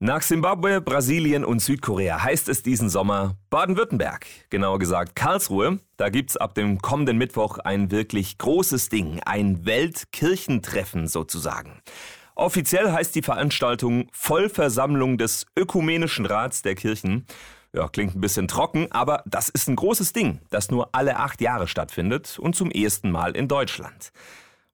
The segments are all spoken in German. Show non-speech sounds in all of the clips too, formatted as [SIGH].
Nach Simbabwe, Brasilien und Südkorea heißt es diesen Sommer Baden-Württemberg. Genauer gesagt Karlsruhe. Da gibt's ab dem kommenden Mittwoch ein wirklich großes Ding. Ein Weltkirchentreffen sozusagen. Offiziell heißt die Veranstaltung Vollversammlung des Ökumenischen Rats der Kirchen. Ja, klingt ein bisschen trocken, aber das ist ein großes Ding, das nur alle acht Jahre stattfindet und zum ersten Mal in Deutschland.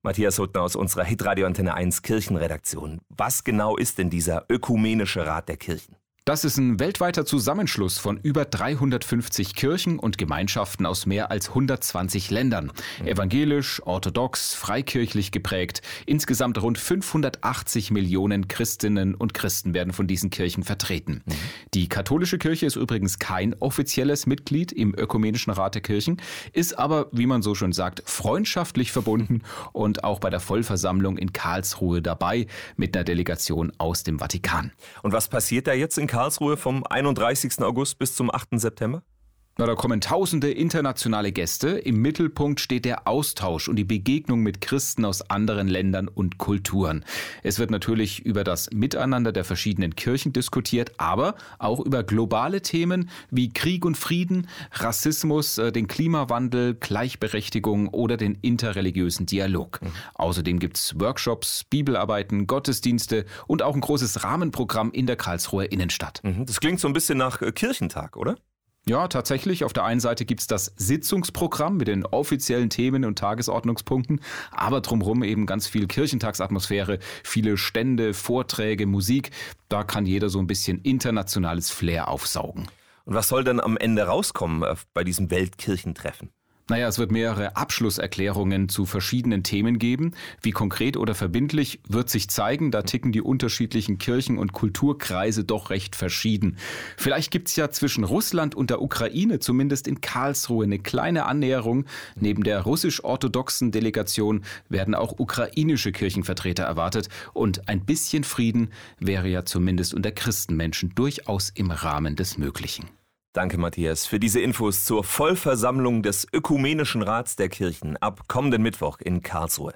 Matthias Huttner aus unserer Hitradio Antenne 1 Kirchenredaktion. Was genau ist denn dieser Ökumenische Rat der Kirchen? Das ist ein weltweiter Zusammenschluss von über 350 Kirchen und Gemeinschaften aus mehr als 120 Ländern. Evangelisch, orthodox, freikirchlich geprägt. Insgesamt rund 580 Millionen Christinnen und Christen werden von diesen Kirchen vertreten. Mhm. Die katholische Kirche ist übrigens kein offizielles Mitglied im Ökumenischen Rat der Kirchen, ist aber, wie man so schön sagt, freundschaftlich verbunden [LAUGHS] und auch bei der Vollversammlung in Karlsruhe dabei mit einer Delegation aus dem Vatikan. Und was passiert da jetzt in Karlsruhe vom 31. August bis zum 8. September? Na, da kommen tausende internationale Gäste. Im Mittelpunkt steht der Austausch und die Begegnung mit Christen aus anderen Ländern und Kulturen. Es wird natürlich über das Miteinander der verschiedenen Kirchen diskutiert, aber auch über globale Themen wie Krieg und Frieden, Rassismus, äh, den Klimawandel, Gleichberechtigung oder den interreligiösen Dialog. Mhm. Außerdem gibt's Workshops, Bibelarbeiten, Gottesdienste und auch ein großes Rahmenprogramm in der Karlsruher Innenstadt. Mhm. Das klingt so ein bisschen nach äh, Kirchentag, oder? Ja, tatsächlich. Auf der einen Seite gibt's das Sitzungsprogramm mit den offiziellen Themen und Tagesordnungspunkten, aber drumherum eben ganz viel Kirchentagsatmosphäre, viele Stände, Vorträge, Musik. Da kann jeder so ein bisschen internationales Flair aufsaugen. Und was soll dann am Ende rauskommen äh, bei diesem Weltkirchentreffen? Naja, es wird mehrere Abschlusserklärungen zu verschiedenen Themen geben. Wie konkret oder verbindlich wird sich zeigen, da ticken die unterschiedlichen Kirchen- und Kulturkreise doch recht verschieden. Vielleicht gibt's ja zwischen Russland und der Ukraine, zumindest in Karlsruhe, eine kleine Annäherung. Neben der russisch-orthodoxen Delegation werden auch ukrainische Kirchenvertreter erwartet. Und ein bisschen Frieden wäre ja zumindest unter Christenmenschen durchaus im Rahmen des Möglichen. Danke, Matthias, für diese Infos zur Vollversammlung des Ökumenischen Rats der Kirchen ab kommenden Mittwoch in Karlsruhe.